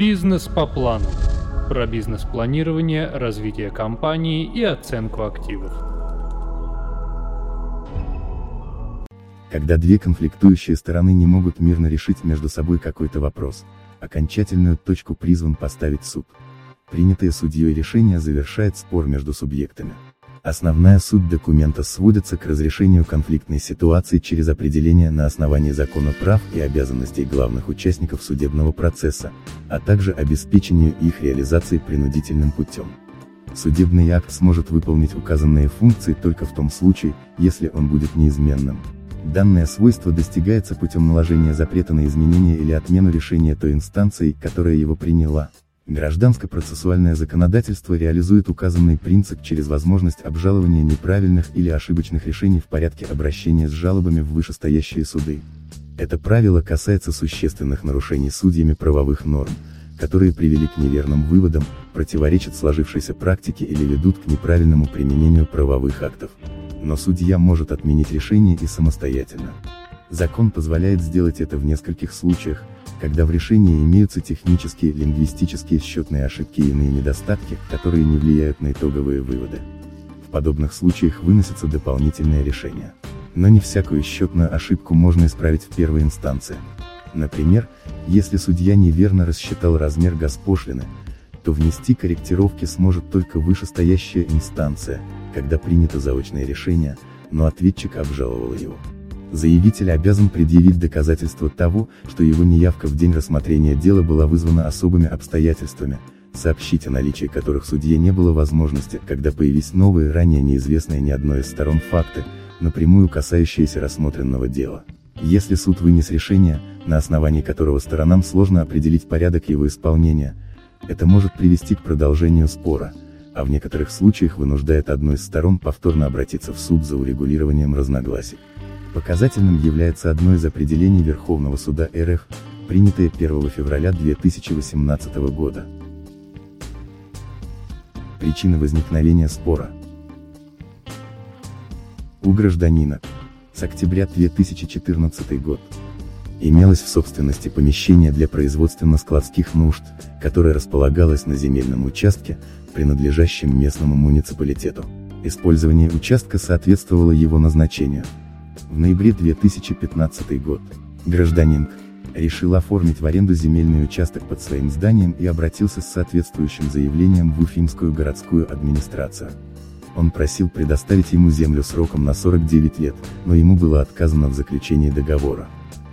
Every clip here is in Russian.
Бизнес по плану. Про бизнес-планирование, развитие компании и оценку активов. Когда две конфликтующие стороны не могут мирно решить между собой какой-то вопрос, окончательную точку призван поставить суд. Принятое судьей решение завершает спор между субъектами. Основная суть документа сводится к разрешению конфликтной ситуации через определение на основании закона прав и обязанностей главных участников судебного процесса, а также обеспечению их реализации принудительным путем. Судебный акт сможет выполнить указанные функции только в том случае, если он будет неизменным. Данное свойство достигается путем наложения запрета на изменение или отмену решения той инстанции, которая его приняла. Гражданско-процессуальное законодательство реализует указанный принцип через возможность обжалования неправильных или ошибочных решений в порядке обращения с жалобами в вышестоящие суды. Это правило касается существенных нарушений судьями правовых норм, которые привели к неверным выводам, противоречат сложившейся практике или ведут к неправильному применению правовых актов. Но судья может отменить решение и самостоятельно. Закон позволяет сделать это в нескольких случаях, когда в решении имеются технические, лингвистические, счетные ошибки и иные недостатки, которые не влияют на итоговые выводы. В подобных случаях выносятся дополнительные решения. Но не всякую счетную ошибку можно исправить в первой инстанции. Например, если судья неверно рассчитал размер госпошлины, то внести корректировки сможет только вышестоящая инстанция, когда принято заочное решение, но ответчик обжаловал его. Заявитель обязан предъявить доказательства того, что его неявка в день рассмотрения дела была вызвана особыми обстоятельствами, сообщить о наличии которых судье не было возможности, когда появились новые, ранее неизвестные ни одной из сторон факты, напрямую касающиеся рассмотренного дела. Если суд вынес решение, на основании которого сторонам сложно определить порядок его исполнения, это может привести к продолжению спора, а в некоторых случаях вынуждает одну из сторон повторно обратиться в суд за урегулированием разногласий. Показательным является одно из определений Верховного суда РФ, принятое 1 февраля 2018 года. Причина возникновения спора. У гражданина. С октября 2014 год. Имелось в собственности помещение для производственно-складских нужд, которое располагалось на земельном участке, принадлежащем местному муниципалитету. Использование участка соответствовало его назначению. В ноябре 2015 год. Гражданин решил оформить в аренду земельный участок под своим зданием и обратился с соответствующим заявлением в Уфимскую городскую администрацию. Он просил предоставить ему землю сроком на 49 лет, но ему было отказано в заключении договора.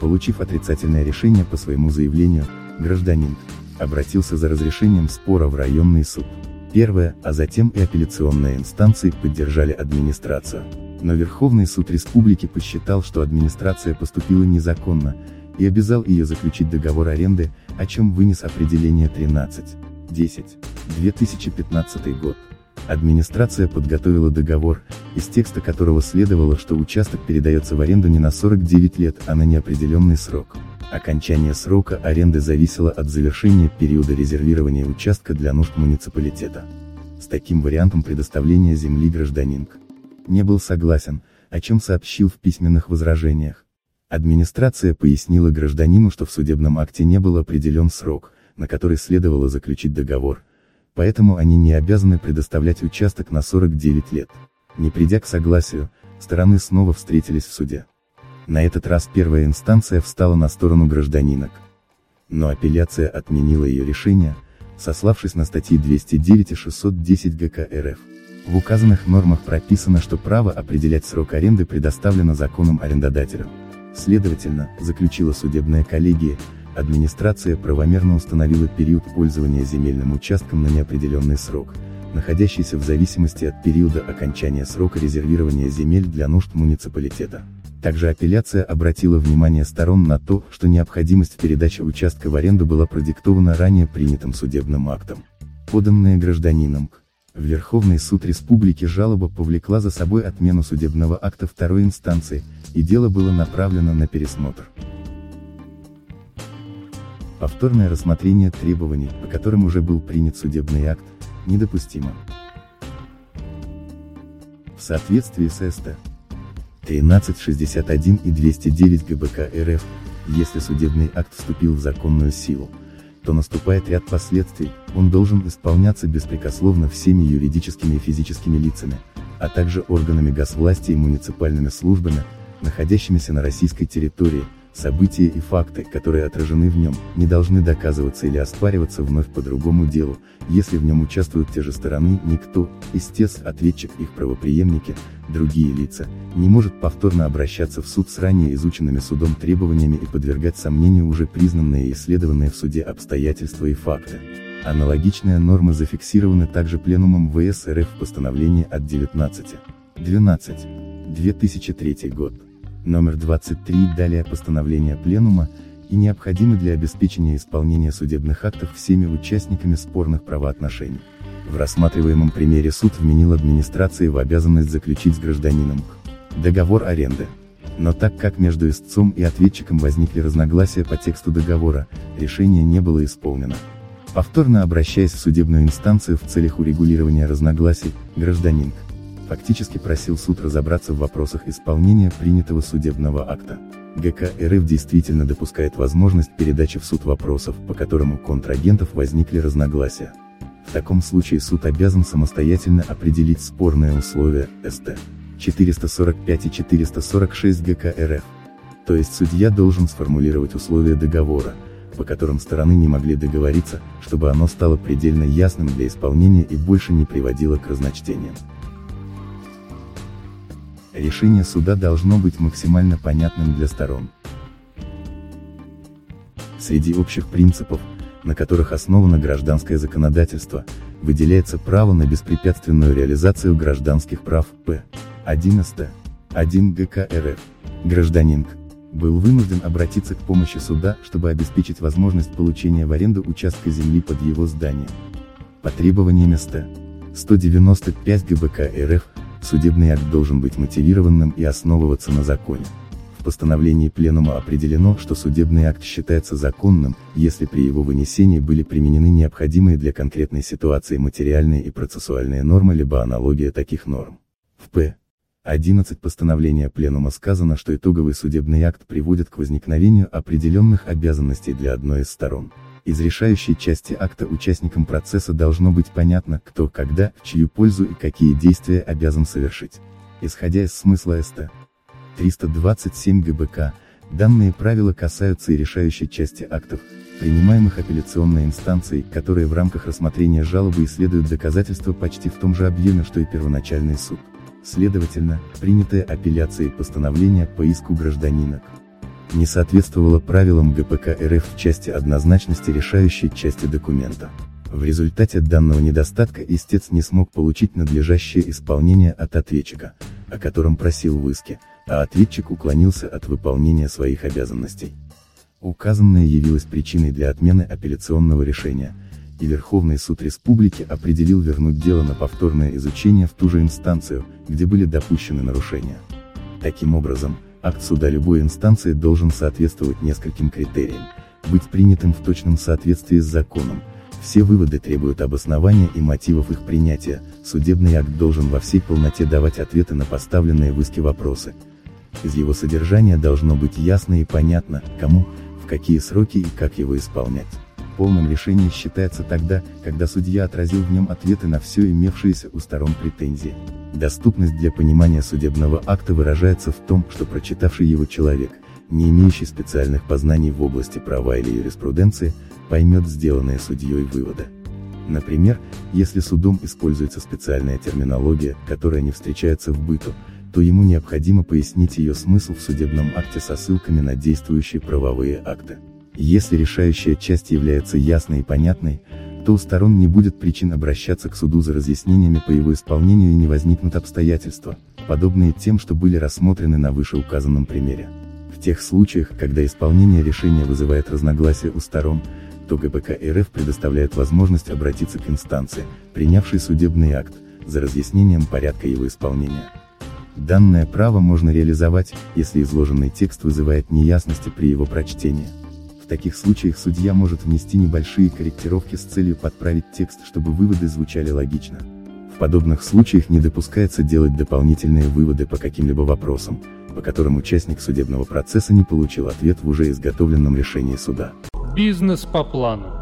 Получив отрицательное решение по своему заявлению, гражданин обратился за разрешением спора в районный суд. Первая, а затем и апелляционные инстанции поддержали администрацию но Верховный суд республики посчитал, что администрация поступила незаконно, и обязал ее заключить договор аренды, о чем вынес определение 13. 10. 2015 год. Администрация подготовила договор, из текста которого следовало, что участок передается в аренду не на 49 лет, а на неопределенный срок. Окончание срока аренды зависело от завершения периода резервирования участка для нужд муниципалитета. С таким вариантом предоставления земли гражданин не был согласен, о чем сообщил в письменных возражениях. Администрация пояснила гражданину, что в судебном акте не был определен срок, на который следовало заключить договор, поэтому они не обязаны предоставлять участок на 49 лет. Не придя к согласию, стороны снова встретились в суде. На этот раз первая инстанция встала на сторону гражданинок. Но апелляция отменила ее решение, сославшись на статьи 209 и 610 ГК РФ. В указанных нормах прописано, что право определять срок аренды предоставлено законом арендодателю. Следовательно, заключила судебная коллегия, администрация правомерно установила период пользования земельным участком на неопределенный срок, находящийся в зависимости от периода окончания срока резервирования земель для нужд муниципалитета. Также апелляция обратила внимание сторон на то, что необходимость передачи участка в аренду была продиктована ранее принятым судебным актом. Поданная гражданином, в Верховный суд республики жалоба повлекла за собой отмену судебного акта второй инстанции, и дело было направлено на пересмотр. Повторное рассмотрение требований, по которым уже был принят судебный акт, недопустимо. В соответствии с СТ 1361 и 209 ГБК РФ, если судебный акт вступил в законную силу, то наступает ряд последствий, он должен исполняться беспрекословно всеми юридическими и физическими лицами, а также органами госвласти и муниципальными службами, находящимися на российской территории, События и факты, которые отражены в нем, не должны доказываться или оспариваться вновь по другому делу, если в нем участвуют те же стороны, никто, истец, ответчик, их правоприемники, другие лица, не может повторно обращаться в суд с ранее изученными судом требованиями и подвергать сомнению уже признанные и исследованные в суде обстоятельства и факты. Аналогичные нормы зафиксированы также Пленумом ВС РФ в постановлении от 19. 12. 2003 год номер 23 далее постановления Пленума, и необходимы для обеспечения исполнения судебных актов всеми участниками спорных правоотношений. В рассматриваемом примере суд вменил администрации в обязанность заключить с гражданином договор аренды. Но так как между истцом и ответчиком возникли разногласия по тексту договора, решение не было исполнено. Повторно обращаясь в судебную инстанцию в целях урегулирования разногласий, гражданин фактически просил суд разобраться в вопросах исполнения принятого судебного акта. ГК РФ действительно допускает возможность передачи в суд вопросов, по которым у контрагентов возникли разногласия. В таком случае суд обязан самостоятельно определить спорные условия, СТ. 445 и 446 ГК РФ. То есть судья должен сформулировать условия договора, по которым стороны не могли договориться, чтобы оно стало предельно ясным для исполнения и больше не приводило к разночтениям. Решение суда должно быть максимально понятным для сторон. Среди общих принципов, на которых основано гражданское законодательство, выделяется право на беспрепятственную реализацию гражданских прав, П. 11. 1 ГК РФ. Гражданин был вынужден обратиться к помощи суда, чтобы обеспечить возможность получения в аренду участка земли под его зданием. По требованиям СТ. 195 ГБК РФ, Судебный акт должен быть мотивированным и основываться на законе. В постановлении Пленума определено, что судебный акт считается законным, если при его вынесении были применены необходимые для конкретной ситуации материальные и процессуальные нормы либо аналогия таких норм. В П. 11 постановления Пленума сказано, что итоговый судебный акт приводит к возникновению определенных обязанностей для одной из сторон. Из решающей части акта участникам процесса должно быть понятно, кто, когда, в чью пользу и какие действия обязан совершить. Исходя из смысла СТ. 327 ГБК, данные правила касаются и решающей части актов, принимаемых апелляционной инстанцией, которые в рамках рассмотрения жалобы исследуют доказательства почти в том же объеме, что и первоначальный суд. Следовательно, принятая апелляцией постановление по иску гражданина не соответствовало правилам ГПК РФ в части однозначности решающей части документа. В результате данного недостатка истец не смог получить надлежащее исполнение от ответчика, о котором просил в иске, а ответчик уклонился от выполнения своих обязанностей. Указанное явилось причиной для отмены апелляционного решения, и Верховный суд Республики определил вернуть дело на повторное изучение в ту же инстанцию, где были допущены нарушения. Таким образом, Акт суда любой инстанции должен соответствовать нескольким критериям, быть принятым в точном соответствии с законом, все выводы требуют обоснования и мотивов их принятия, судебный акт должен во всей полноте давать ответы на поставленные в иске вопросы. Из его содержания должно быть ясно и понятно, кому, в какие сроки и как его исполнять. Полным решение считается тогда, когда судья отразил в нем ответы на все имевшиеся у сторон претензии. Доступность для понимания судебного акта выражается в том, что прочитавший его человек, не имеющий специальных познаний в области права или юриспруденции, поймет сделанные судьей выводы. Например, если судом используется специальная терминология, которая не встречается в быту, то ему необходимо пояснить ее смысл в судебном акте со ссылками на действующие правовые акты. Если решающая часть является ясной и понятной, то у сторон не будет причин обращаться к суду за разъяснениями по его исполнению и не возникнут обстоятельства, подобные тем, что были рассмотрены на вышеуказанном примере. В тех случаях, когда исполнение решения вызывает разногласия у сторон, то ГБК РФ предоставляет возможность обратиться к инстанции, принявшей судебный акт, за разъяснением порядка его исполнения. Данное право можно реализовать, если изложенный текст вызывает неясности при его прочтении таких случаях судья может внести небольшие корректировки с целью подправить текст, чтобы выводы звучали логично. В подобных случаях не допускается делать дополнительные выводы по каким-либо вопросам, по которым участник судебного процесса не получил ответ в уже изготовленном решении суда. Бизнес по плану.